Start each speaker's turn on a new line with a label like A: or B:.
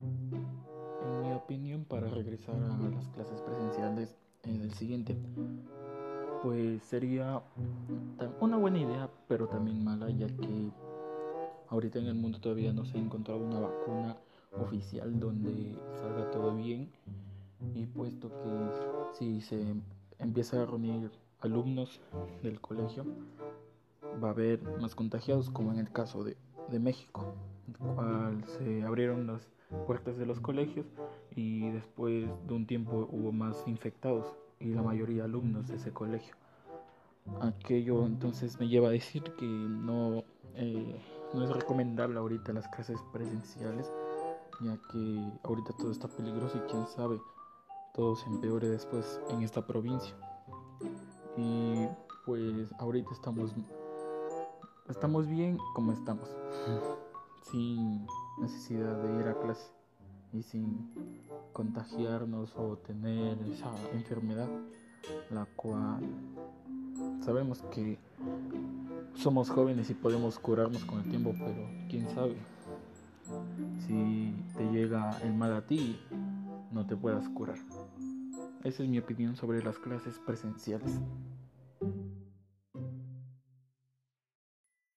A: En mi opinión, para regresar a las clases presenciales, es el siguiente. Pues sería una buena idea, pero también mala, ya que ahorita en el mundo todavía no se ha encontrado una vacuna oficial donde salga todo bien. Y puesto que si se empieza a reunir alumnos del colegio, va a haber más contagiados, como en el caso de, de México, cual se abrieron las puertas de los colegios y después de un tiempo hubo más infectados y la mayoría alumnos de ese colegio. Aquello entonces me lleva a decir que no, eh, no es recomendable ahorita las clases presenciales, ya que ahorita todo está peligroso y quién sabe, todo se empeore después en esta provincia. Y pues ahorita estamos, estamos bien como estamos, sin necesidad de ir a clase y sin contagiarnos o tener esa enfermedad, la cual sabemos que somos jóvenes y podemos curarnos con el tiempo, pero quién sabe si te llega el mal a ti, no te puedas curar. Esa es mi opinión sobre las clases presenciales.